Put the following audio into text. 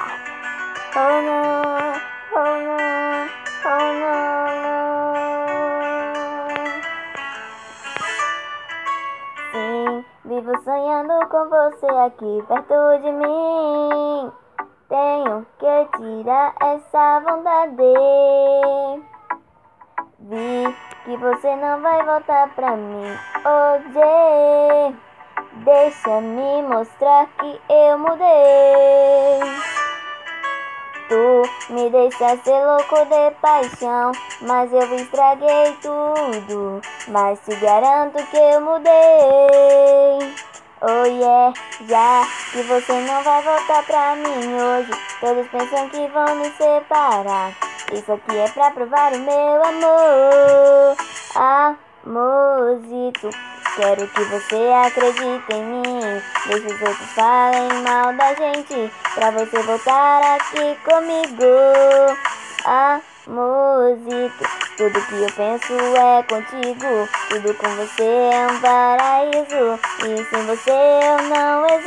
Oh no, oh no, oh no, Sim, vivo sonhando com você aqui perto de mim. Tenho que tirar essa vontade. Vi que você não vai voltar pra mim hoje. Deixa-me mostrar que eu mudei. Me deixa ser louco de paixão, mas eu estraguei tudo. Mas te garanto que eu mudei. Oh yeah, já que você não vai voltar pra mim hoje. Todos pensam que vão nos separar. Isso aqui é pra provar o meu amor. Amorzito, quero que você acredite em mim. Deixe os outros falem mal da gente. Pra você voltar aqui comigo. Amorzito, tudo que eu penso é contigo. Tudo com você é um paraíso. E sem você eu não existo.